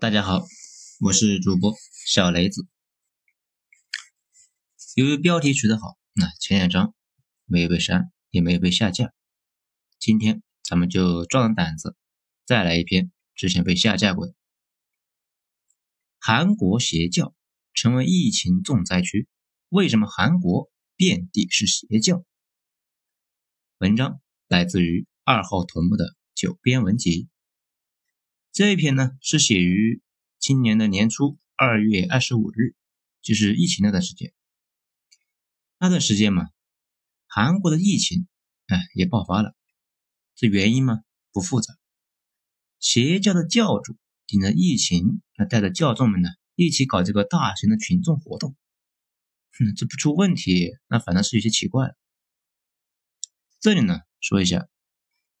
大家好，我是主播小雷子。由于标题取得好，那前两章没有被删，也没有被下架。今天咱们就壮胆子，再来一篇之前被下架过的。韩国邪教成为疫情重灾区，为什么韩国遍地是邪教？文章来自于二号头目的九编文集。这一篇呢是写于今年的年初二月二十五日，就是疫情那段时间。那段时间嘛，韩国的疫情哎也爆发了。这原因嘛不复杂，邪教的教主顶着疫情，那带着教众们呢一起搞这个大型的群众活动。哼，这不出问题，那反正是有些奇怪了。这里呢说一下，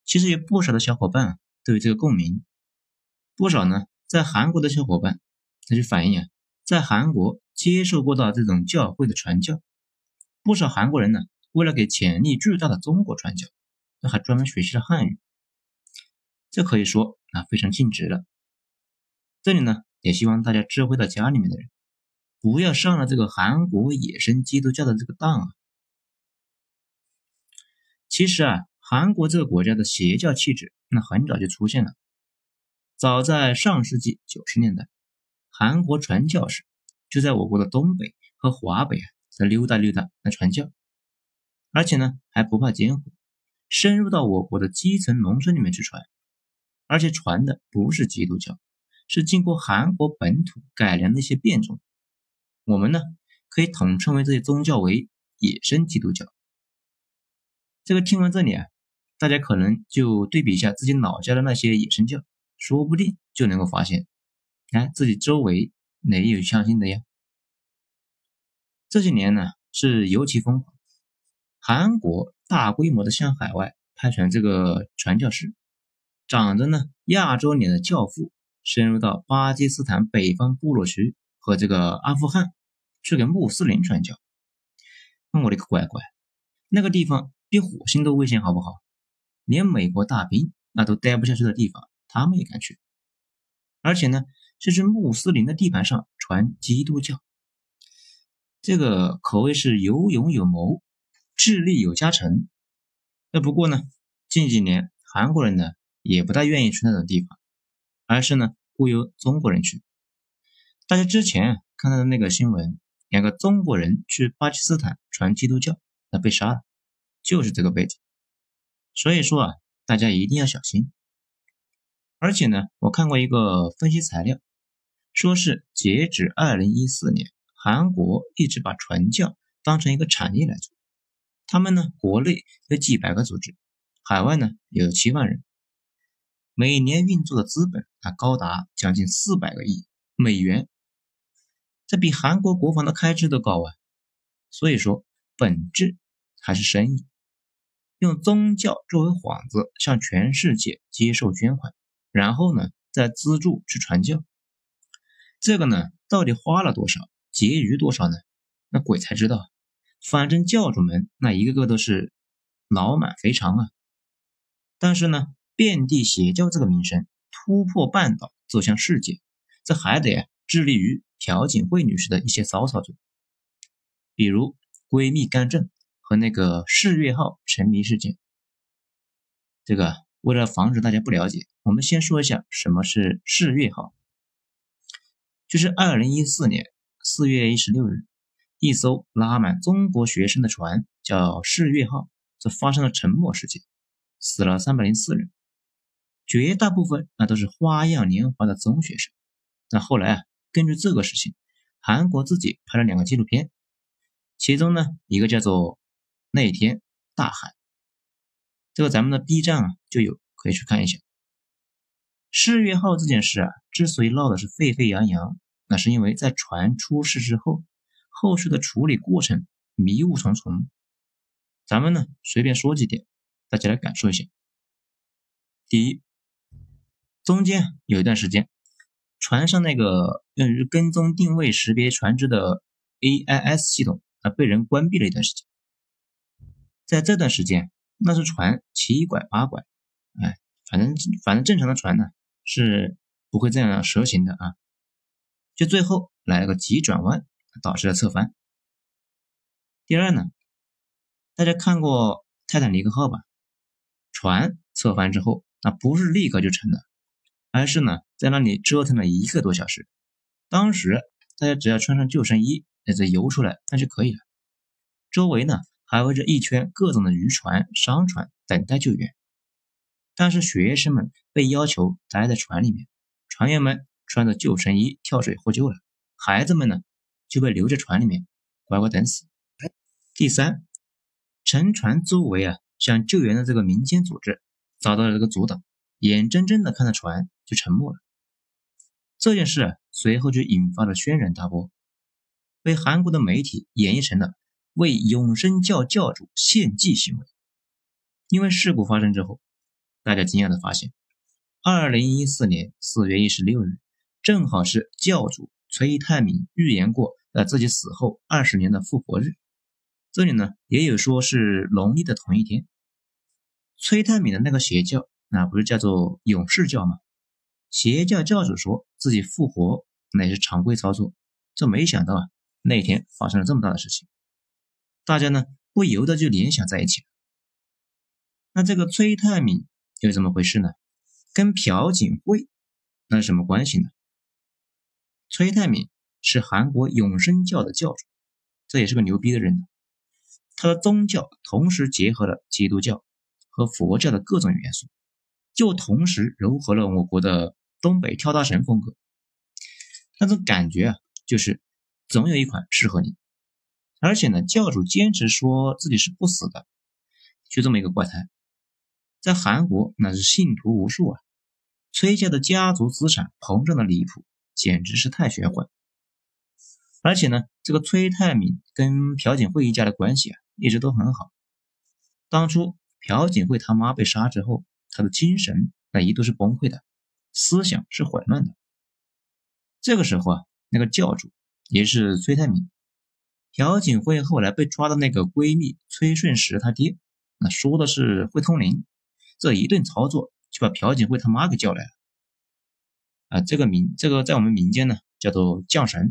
其实有不少的小伙伴都有这个共鸣。不少呢，在韩国的小伙伴，他就反映啊，在韩国接受过到这种教会的传教，不少韩国人呢，为了给潜力巨大的中国传教，那还专门学习了汉语，这可以说啊非常尽职了。这里呢，也希望大家智慧到家里面的人，不要上了这个韩国野生基督教的这个当啊。其实啊，韩国这个国家的邪教气质，那很早就出现了。早在上世纪九十年代，韩国传教士就在我国的东北和华北啊，在溜达溜达来传教，而且呢还不怕艰苦，深入到我国的基层农村里面去传，而且传的不是基督教，是经过韩国本土改良的一些变种，我们呢可以统称为这些宗教为野生基督教。这个听完这里啊，大家可能就对比一下自己老家的那些野生教。说不定就能够发现，哎，自己周围哪有相信的呀？这些年呢是尤其疯狂，韩国大规模的向海外派遣这个传教士，长着呢亚洲脸的教父，深入到巴基斯坦北方部落区和这个阿富汗去给穆斯林传教。我的个乖乖，那个地方比火星都危险，好不好？连美国大兵那都待不下去的地方。他们也敢去，而且呢，这是穆斯林的地盘上传基督教，这个可谓是有勇有谋，智力有加成。那不过呢，近几年韩国人呢也不大愿意去那种地方，而是呢忽悠中国人去。大家之前看到的那个新闻，两个中国人去巴基斯坦传基督教，那被杀了，就是这个背景。所以说啊，大家一定要小心。而且呢，我看过一个分析材料，说是截止二零一四年，韩国一直把传教当成一个产业来做。他们呢，国内有几百个组织，海外呢有七万人，每年运作的资本啊高达将近四百个亿美元，这比韩国国防的开支都高啊。所以说，本质还是生意，用宗教作为幌子，向全世界接受捐款。然后呢，再资助去传教，这个呢，到底花了多少，结余多少呢？那鬼才知道。反正教主们那一个个都是脑满肥肠啊。但是呢，遍地邪教这个名声突破半岛走向世界，这还得致力于朴槿惠女士的一些骚操作，比如闺蜜干政和那个世越号沉迷事件，这个。为了防止大家不了解，我们先说一下什么是世越号。就是二零一四年四月一十六日，一艘拉满中国学生的船叫世越号，这发生了沉没事件，死了三百零四人，绝大部分那都是花样年华的中学生。那后来啊，根据这个事情，韩国自己拍了两个纪录片，其中呢一个叫做《那天大海》。这个咱们的 B 站啊就有，可以去看一下。世越号这件事啊，之所以闹的是沸沸扬扬，那是因为在船出事之后，后续的处理过程迷雾重重。咱们呢随便说几点，大家来感受一下。第一，中间有一段时间，船上那个用于跟踪定位识别船只的 AIS 系统啊被人关闭了一段时间，在这段时间。那艘船七拐八拐，哎，反正反正正常的船呢是不会这样蛇行的啊。就最后来了个急转弯，导致了侧翻。第二呢，大家看过泰坦尼克号吧？船侧翻之后，那不是立刻就沉了，而是呢在那里折腾了一个多小时。当时大家只要穿上救生衣，那再游出来那就可以了。周围呢还围着一圈各种的渔船、商船等待救援。但是学生们被要求待在船里面，船员们穿着救生衣跳水获救了，孩子们呢就被留在船里面乖乖等死。第三，沉船周围啊，想救援的这个民间组织遭到了这个阻挡，眼睁睁的看着船就沉没了。这件事，随后就引发了轩然大波，被韩国的媒体演绎成了为永生教教主献祭行为。因为事故发生之后。大家惊讶的发现，二零一四年四月一十六日，正好是教主崔泰敏预言过在自己死后二十年的复活日。这里呢，也有说是农历的同一天。崔泰敏的那个邪教，那不是叫做勇士教吗？邪教教主说自己复活，那是常规操作。这没想到啊，那天发生了这么大的事情，大家呢不由得就联想在一起。那这个崔泰敏。又怎么回事呢？跟朴槿惠那是什么关系呢？崔泰敏是韩国永生教的教主，这也是个牛逼的人。他的宗教同时结合了基督教和佛教的各种元素，就同时糅合了我国的东北跳大神风格。那种感觉啊，就是总有一款适合你。而且呢，教主坚持说自己是不死的，就这么一个怪胎。在韩国那是信徒无数啊，崔家的家族资产膨胀的离谱，简直是太玄幻。而且呢，这个崔泰敏跟朴槿惠一家的关系啊，一直都很好。当初朴槿惠他妈被杀之后，他的精神那一度是崩溃的，思想是混乱的。这个时候啊，那个教主也是崔泰敏，朴槿惠后来被抓的那个闺蜜崔顺实他爹，那说的是会通灵。这一顿操作就把朴槿惠他妈给叫来了，啊，这个民这个在我们民间呢叫做降神。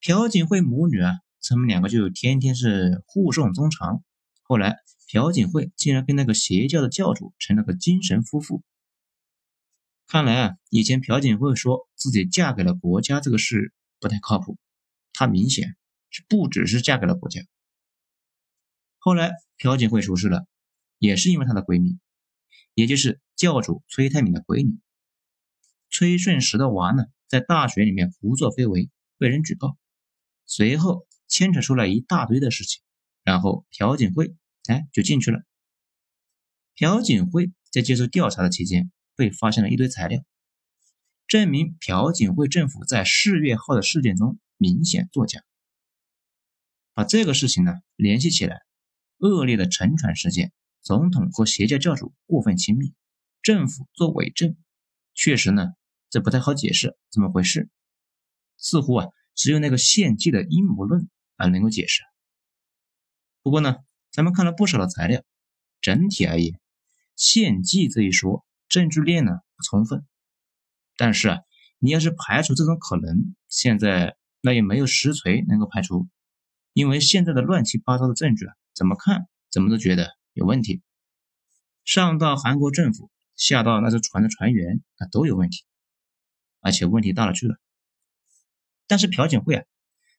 朴槿惠母女啊，他们两个就天天是互送衷肠。后来朴槿惠竟然跟那个邪教的教主成了个精神夫妇。看来啊，以前朴槿惠说自己嫁给了国家这个事不太靠谱，她明显是不只是嫁给了国家。后来朴槿惠出事了。也是因为她的闺蜜，也就是教主崔泰敏的闺女崔顺实的娃呢，在大学里面胡作非为，被人举报，随后牵扯出来一大堆的事情，然后朴槿惠哎就进去了。朴槿惠在接受调查的期间，被发现了一堆材料，证明朴槿惠政府在四月号的事件中明显作假。把这个事情呢联系起来，恶劣的沉船事件。总统和邪教教主过分亲密，政府作伪证，确实呢，这不太好解释怎么回事。似乎啊，只有那个献祭的阴谋论啊能够解释。不过呢，咱们看了不少的材料，整体而言，献祭这一说证据链呢不充分。但是啊，你要是排除这种可能，现在那也没有实锤能够排除，因为现在的乱七八糟的证据啊，怎么看怎么都觉得。有问题，上到韩国政府，下到那艘船的船员，那都有问题，而且问题大了去了。但是朴槿惠啊，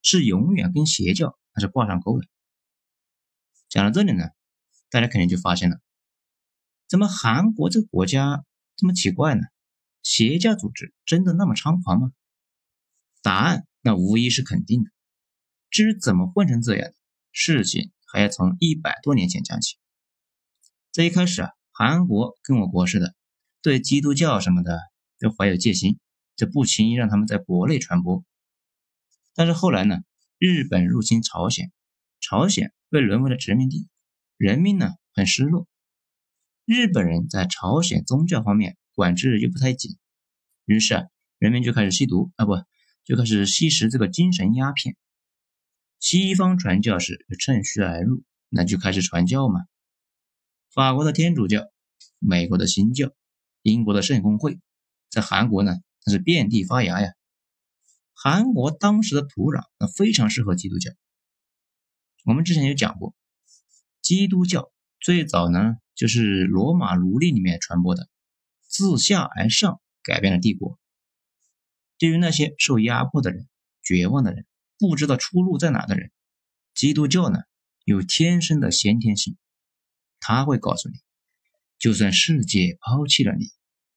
是永远跟邪教那是挂上钩的。讲到这里呢，大家肯定就发现了，怎么韩国这个国家这么奇怪呢？邪教组织真的那么猖狂吗？答案那无疑是肯定的。至于怎么混成这样，事情还要从一百多年前讲起。这一开始啊，韩国跟我国似的，对基督教什么的都怀有戒心，就不轻易让他们在国内传播。但是后来呢，日本入侵朝鲜，朝鲜被沦为了殖民地，人民呢很失落。日本人在朝鲜宗教方面管制又不太紧，于是啊，人民就开始吸毒啊，不就开始吸食这个精神鸦片。西方传教士趁虚而入，那就开始传教嘛。法国的天主教、美国的新教、英国的圣公会，在韩国呢，那是遍地发芽呀。韩国当时的土壤那非常适合基督教。我们之前有讲过，基督教最早呢就是罗马奴隶里面传播的，自下而上改变了帝国。对于那些受压迫的人、绝望的人、不知道出路在哪的人，基督教呢有天生的先天性，他会告诉你，就算世界抛弃了你，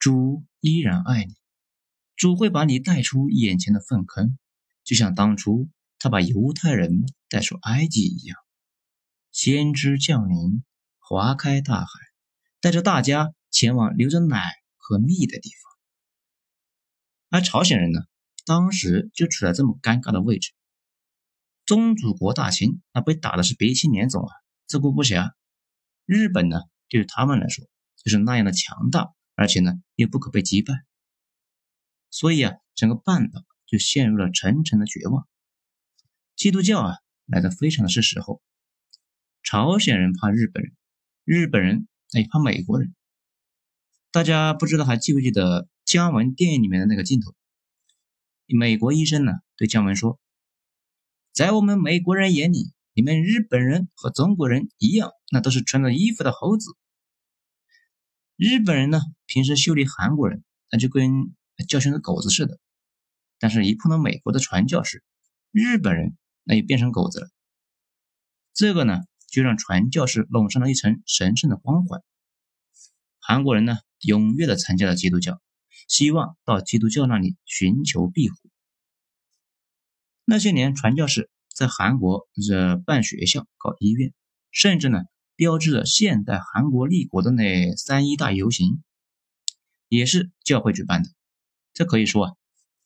主依然爱你，主会把你带出眼前的粪坑，就像当初他把犹太人带出埃及一样。先知降临，划开大海，带着大家前往流着奶和蜜的地方。而朝鲜人呢，当时就处在这么尴尬的位置。宗主国大清，那被打的是鼻青脸肿啊，自顾不暇。日本呢，对于他们来说，就是那样的强大，而且呢，又不可被击败。所以啊，整个半岛就陷入了沉沉的绝望。基督教啊，来的非常的是时候。朝鲜人怕日本人，日本人哎怕美国人。大家不知道还记不记得？姜文电影里面的那个镜头，美国医生呢对姜文说：“在我们美国人眼里，你们日本人和中国人一样，那都是穿着衣服的猴子。日本人呢平时修理韩国人，那就跟教训个狗子似的。但是，一碰到美国的传教士，日本人那就变成狗子了。这个呢，就让传教士笼上了一层神圣的光环。韩国人呢踊跃的参加了基督教。”希望到基督教那里寻求庇护。那些年，传教士在韩国这办学校、搞医院，甚至呢，标志着现代韩国立国的那三一大游行，也是教会举办的。这可以说啊，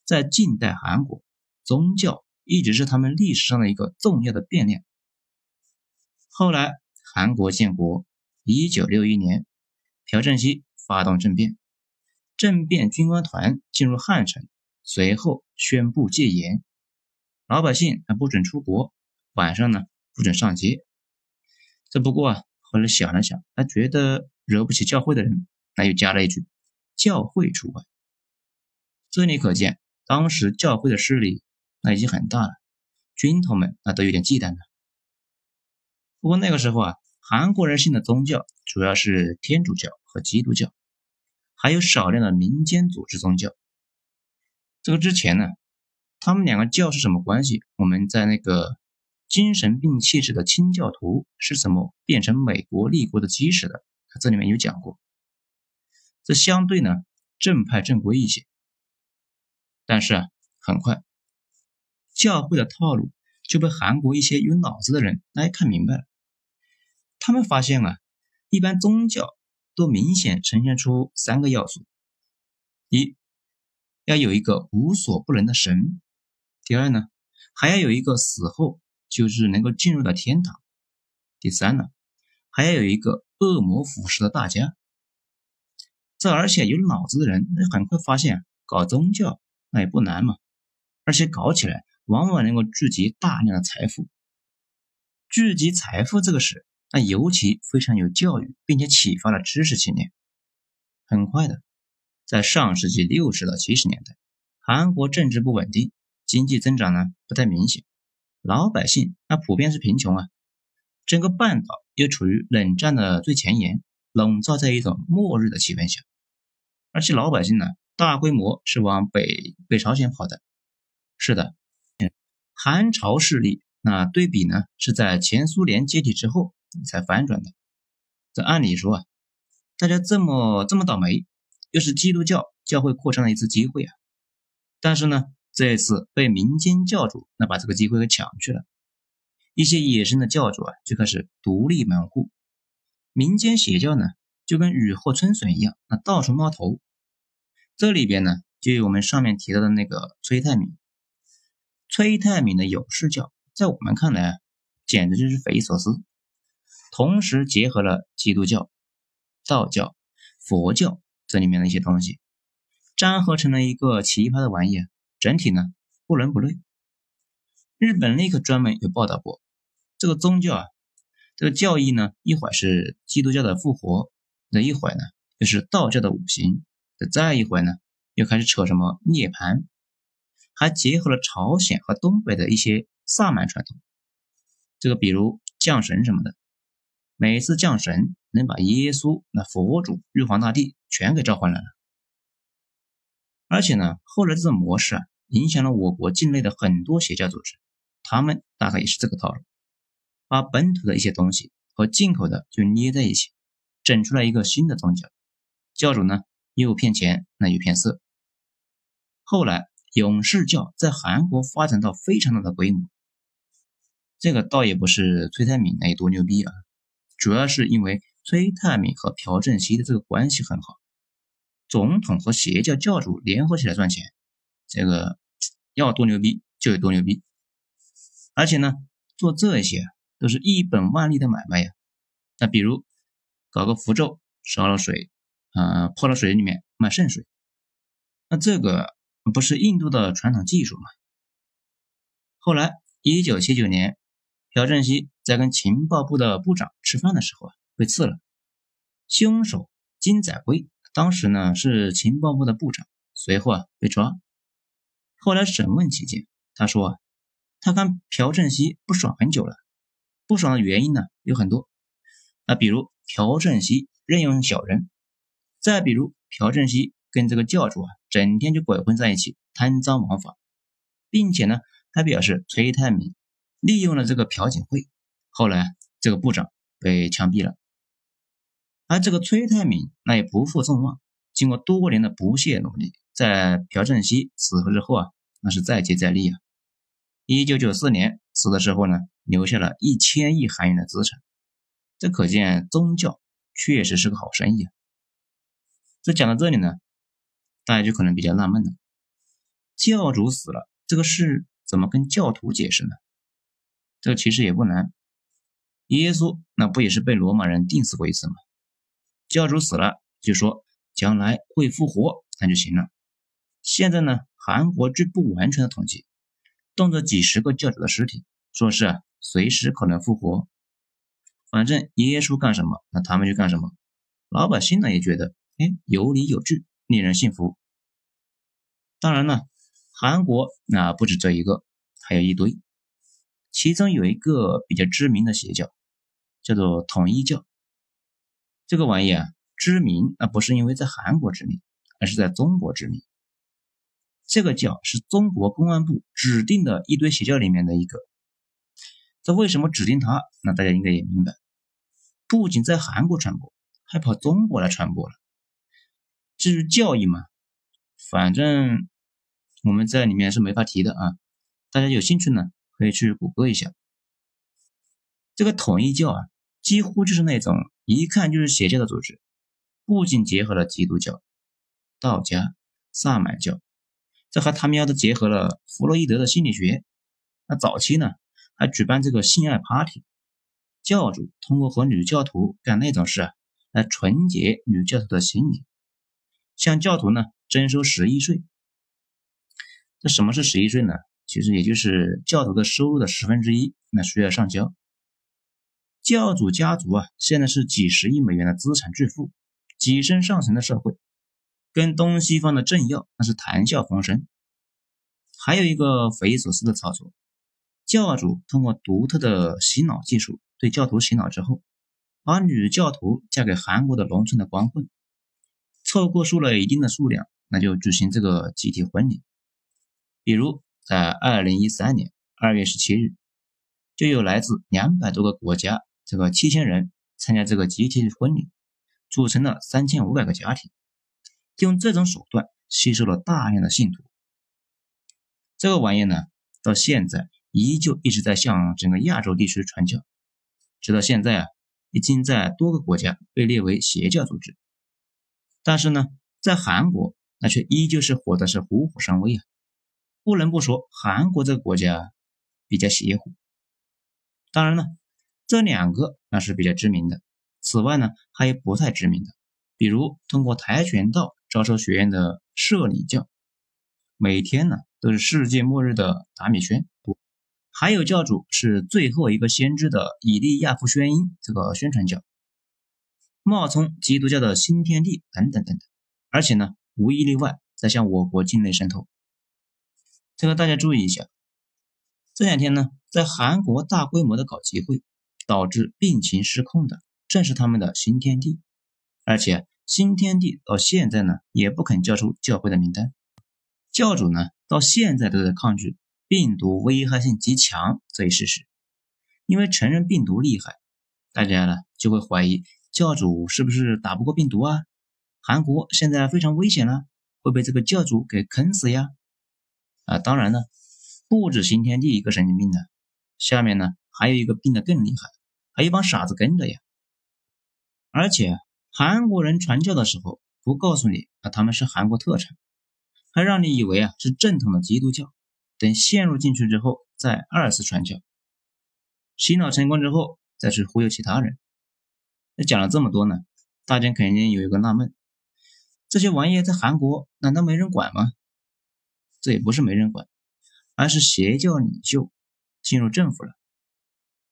在近代韩国，宗教一直是他们历史上的一个重要的变量。后来，韩国建国，一九六一年，朴正熙发动政变。政变军官团进入汉城，随后宣布戒严，老百姓还不准出国，晚上呢不准上街。这不过啊，后来想了想，他觉得惹不起教会的人，那又加了一句“教会除外”。这里可见，当时教会的势力那已经很大了，军头们那都有点忌惮了。不过那个时候啊，韩国人信的宗教主要是天主教和基督教。还有少量的民间组织宗教。这个之前呢，他们两个教是什么关系？我们在那个精神病气质的清教徒是怎么变成美国立国的基石的？这里面有讲过。这相对呢正派正规一些。但是啊，很快教会的套路就被韩国一些有脑子的人来看明白了。他们发现啊，一般宗教。都明显呈现出三个要素：一，要有一个无所不能的神；第二呢，还要有一个死后就是能够进入到天堂；第三呢，还要有一个恶魔腐蚀的大家。这而且有脑子的人，那很快发现搞宗教那也不难嘛，而且搞起来往往能够聚集大量的财富。聚集财富这个事。那尤其非常有教育，并且启发了知识青年。很快的，在上世纪六十到七十年代，韩国政治不稳定，经济增长呢不太明显，老百姓那普遍是贫穷啊。整个半岛又处于冷战的最前沿，笼罩在一种末日的气氛下，而且老百姓呢大规模是往北北朝鲜跑的。是的，韩朝势力那对比呢是在前苏联解体之后。才反转的。这按理说啊，大家这么这么倒霉，又是基督教教会扩张的一次机会啊。但是呢，这次被民间教主那把这个机会给抢去了。一些野生的教主啊，就开始独立门户。民间邪教呢，就跟雨后春笋一样，那到处冒头。这里边呢，就有我们上面提到的那个崔泰敏。崔泰敏的有事教，在我们看来啊，简直就是匪夷所思。同时结合了基督教、道教、佛教这里面的一些东西，粘合成了一个奇葩的玩意，整体呢不伦不类。日本那个专门有报道过，这个宗教啊，这个教义呢，一会儿是基督教的复活，那一会儿呢又是道教的五行，再一会儿呢又开始扯什么涅槃，还结合了朝鲜和东北的一些萨满传统。这个比如降神什么的，每次降神能把耶稣、那佛祖、玉皇大帝全给召唤来了。而且呢，后来这种模式啊，影响了我国境内的很多邪教组织，他们大概也是这个套路，把本土的一些东西和进口的就捏在一起，整出来一个新的宗教。教主呢，又骗钱，那又骗色。后来勇士教在韩国发展到非常大的规模，这个倒也不是崔泰敏那有多牛逼啊，主要是因为崔泰敏和朴正熙的这个关系很好。总统和邪教教主联合起来赚钱，这个要多牛逼就有多牛逼，而且呢，做这些都是一本万利的买卖呀。那比如搞个符咒，烧了水，呃，泼了水里面卖圣水，那这个不是印度的传统技术吗？后来，一九七九年，朴正熙在跟情报部的部长吃饭的时候啊，被刺了，凶手金载圭。当时呢是情报部的部长，随后啊被抓。后来审问期间，他说啊，他看朴正熙不爽很久了，不爽的原因呢有很多。那比如朴正熙任用小人，再比如朴正熙跟这个教主啊整天就鬼混在一起，贪赃枉法，并且呢还表示崔泰敏利用了这个朴槿惠。后来这个部长被枪毙了。而这个崔泰敏那也不负众望，经过多年的不懈努力，在朴正熙死后之后啊，那是再接再厉啊。一九九四年死的时候呢，留下了一千亿韩元的资产，这可见宗教确实是个好生意啊。这讲到这里呢，大家就可能比较纳闷了：教主死了，这个事怎么跟教徒解释呢？这其实也不难，耶稣那不也是被罗马人钉死过一次吗？教主死了，就说将来会复活，那就行了。现在呢，韩国据不完全的统计，动着几十个教主的尸体，说是随时可能复活。反正耶稣干什么，那他们就干什么。老百姓呢也觉得，哎，有理有据，令人信服。当然了，韩国那不止这一个，还有一堆。其中有一个比较知名的邪教，叫做统一教。这个玩意啊，知名那不是因为在韩国知名，而是在中国知名。这个教是中国公安部指定的一堆邪教里面的一个。这为什么指定它？那大家应该也明白。不仅在韩国传播，还跑中国来传播了。至于教义嘛，反正我们在里面是没法提的啊。大家有兴趣呢，可以去谷歌一下。这个统一教啊，几乎就是那种。一看就是邪教的组织，不仅结合了基督教、道家、萨满教，这还他喵的结合了弗洛伊德的心理学。那早期呢，还举办这个性爱 party，教主通过和女教徒干那种事啊，来纯洁女教徒的心理，向教徒呢征收十一税。这什么是十一税呢？其实也就是教徒的收入的十分之一，那需要上交。教主家族啊，现在是几十亿美元的资产巨富，跻身上层的社会，跟东西方的政要那是谈笑风生。还有一个匪夷所思的操作，教主通过独特的洗脑技术对教徒洗脑之后，把女教徒嫁给韩国的农村的光棍，凑够数了一定的数量，那就举行这个集体婚礼。比如在二零一三年二月十七日，就有来自两百多个国家。这个七千人参加这个集体婚礼，组成了三千五百个家庭，用这种手段吸收了大量的信徒。这个玩意呢，到现在依旧一直在向整个亚洲地区传教，直到现在啊，已经在多个国家被列为邪教组织。但是呢，在韩国那却依旧是火的是虎虎生威啊！不能不说韩国这个国家比较邪乎。当然了。这两个那是比较知名的，此外呢还有不太知名的，比如通过跆拳道招收学员的摄理教，每天呢都是世界末日的达米轩，还有教主是最后一个先知的以利亚夫宣音这个宣传教，冒充基督教的新天地等等等等，而且呢无一例外在向我国境内渗透。这个大家注意一下。这两天呢，在韩国大规模的搞集会，导致病情失控的正是他们的新天地，而且新天地到现在呢也不肯交出教会的名单，教主呢到现在都在抗拒病毒危害性极强这一事实，因为承认病毒厉害，大家呢就会怀疑教主是不是打不过病毒啊？韩国现在非常危险了，会被这个教主给坑死呀！啊，当然呢，不止新天地一个神经病的，下面呢还有一个病得更厉害，还有一帮傻子跟着呀。而且韩国人传教的时候不告诉你啊，他们是韩国特产，还让你以为啊是正统的基督教，等陷入进去之后再二次传教，洗脑成功之后再去忽悠其他人。那讲了这么多呢，大家肯定有一个纳闷。这些玩意在韩国难道没人管吗？这也不是没人管，而是邪教领袖进入政府了。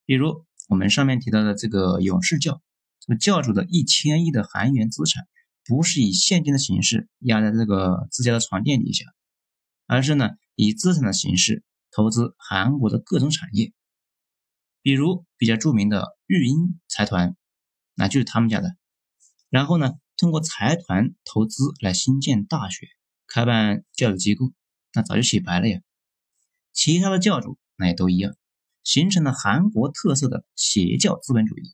比如我们上面提到的这个勇士教，这个教主的一千亿的韩元资产，不是以现金的形式压在这个自家的床垫底下，而是呢以资产的形式投资韩国的各种产业。比如比较著名的育婴财团，那就是他们家的。然后呢？通过财团投资来新建大学、开办教育机构，那早就洗白了呀。其他的教主那也都一样，形成了韩国特色的邪教资本主义。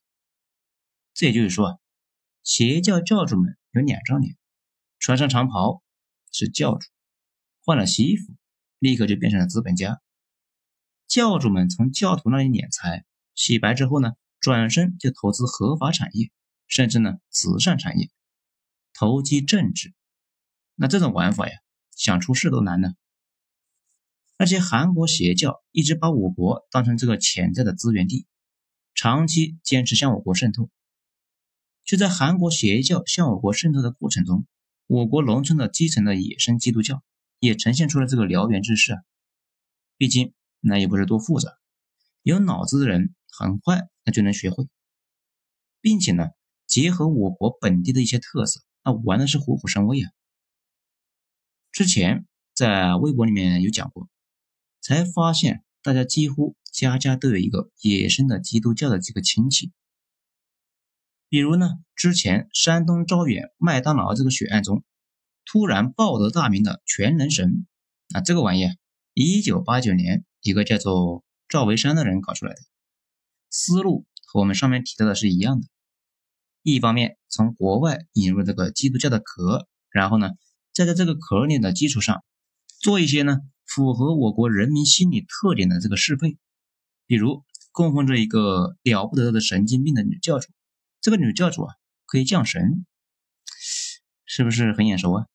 这也就是说啊，邪教教主们有两张脸，穿上长袍是教主，换了西服立刻就变成了资本家。教主们从教徒那里敛财，洗白之后呢，转身就投资合法产业，甚至呢慈善产业。投机政治，那这种玩法呀，想出事都难呢。而且韩国邪教一直把我国当成这个潜在的资源地，长期坚持向我国渗透。就在韩国邪教向我国渗透的过程中，我国农村的基层的野生基督教也呈现出了这个燎原之势啊。毕竟那也不是多复杂，有脑子的人很快那就能学会，并且呢，结合我国本地的一些特色。那玩的是虎虎生威啊！之前在微博里面有讲过，才发现大家几乎家家都有一个野生的基督教的这个亲戚。比如呢，之前山东招远麦当劳这个血案中，突然报得大名的全能神，啊，这个玩意，一九八九年一个叫做赵维山的人搞出来的，思路和我们上面提到的是一样的。一方面从国外引入这个基督教的壳，然后呢，再在这个壳里的基础上，做一些呢符合我国人民心理特点的这个适配，比如供奉着一个了不得的神经病的女教主，这个女教主啊可以降神，是不是很眼熟啊？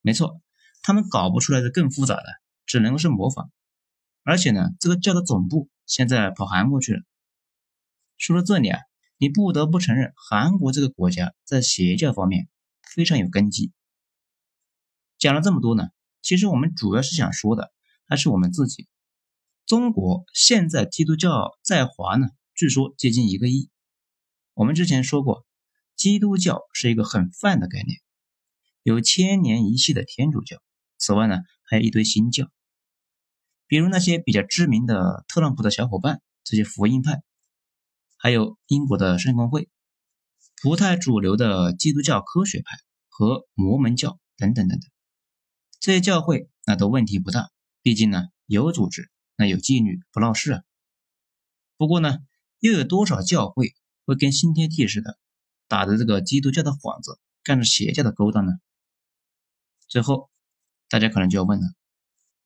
没错，他们搞不出来的更复杂的，只能够是模仿，而且呢，这个教的总部现在跑韩国去了。说到这里啊。你不得不承认，韩国这个国家在邪教方面非常有根基。讲了这么多呢，其实我们主要是想说的还是我们自己。中国现在基督教在华呢，据说接近一个亿。我们之前说过，基督教是一个很泛的概念，有千年一系的天主教，此外呢，还有一堆新教，比如那些比较知名的特朗普的小伙伴，这些福音派。还有英国的圣公会、不太主流的基督教科学派和摩门教等等等等，这些教会那都问题不大，毕竟呢有组织，那有纪律，不闹事啊。不过呢，又有多少教会会跟新天地似的，打着这个基督教的幌子，干着邪教的勾当呢？最后，大家可能就要问了：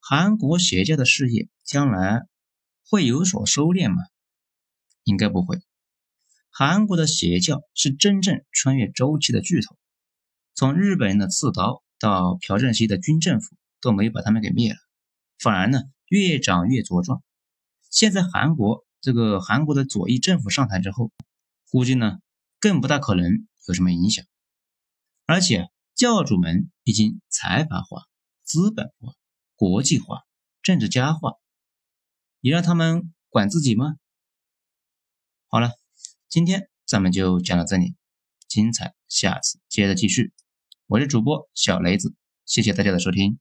韩国邪教的事业将来会有所收敛吗？应该不会。韩国的邪教是真正穿越周期的巨头，从日本人的刺刀到朴正熙的军政府都没有把他们给灭了，反而呢越长越茁壮。现在韩国这个韩国的左翼政府上台之后，估计呢更不大可能有什么影响。而且教主们已经财阀化、资本化、国际化、政治家化，你让他们管自己吗？好了。今天咱们就讲到这里，精彩下次接着继续。我是主播小雷子。谢谢大家的收听。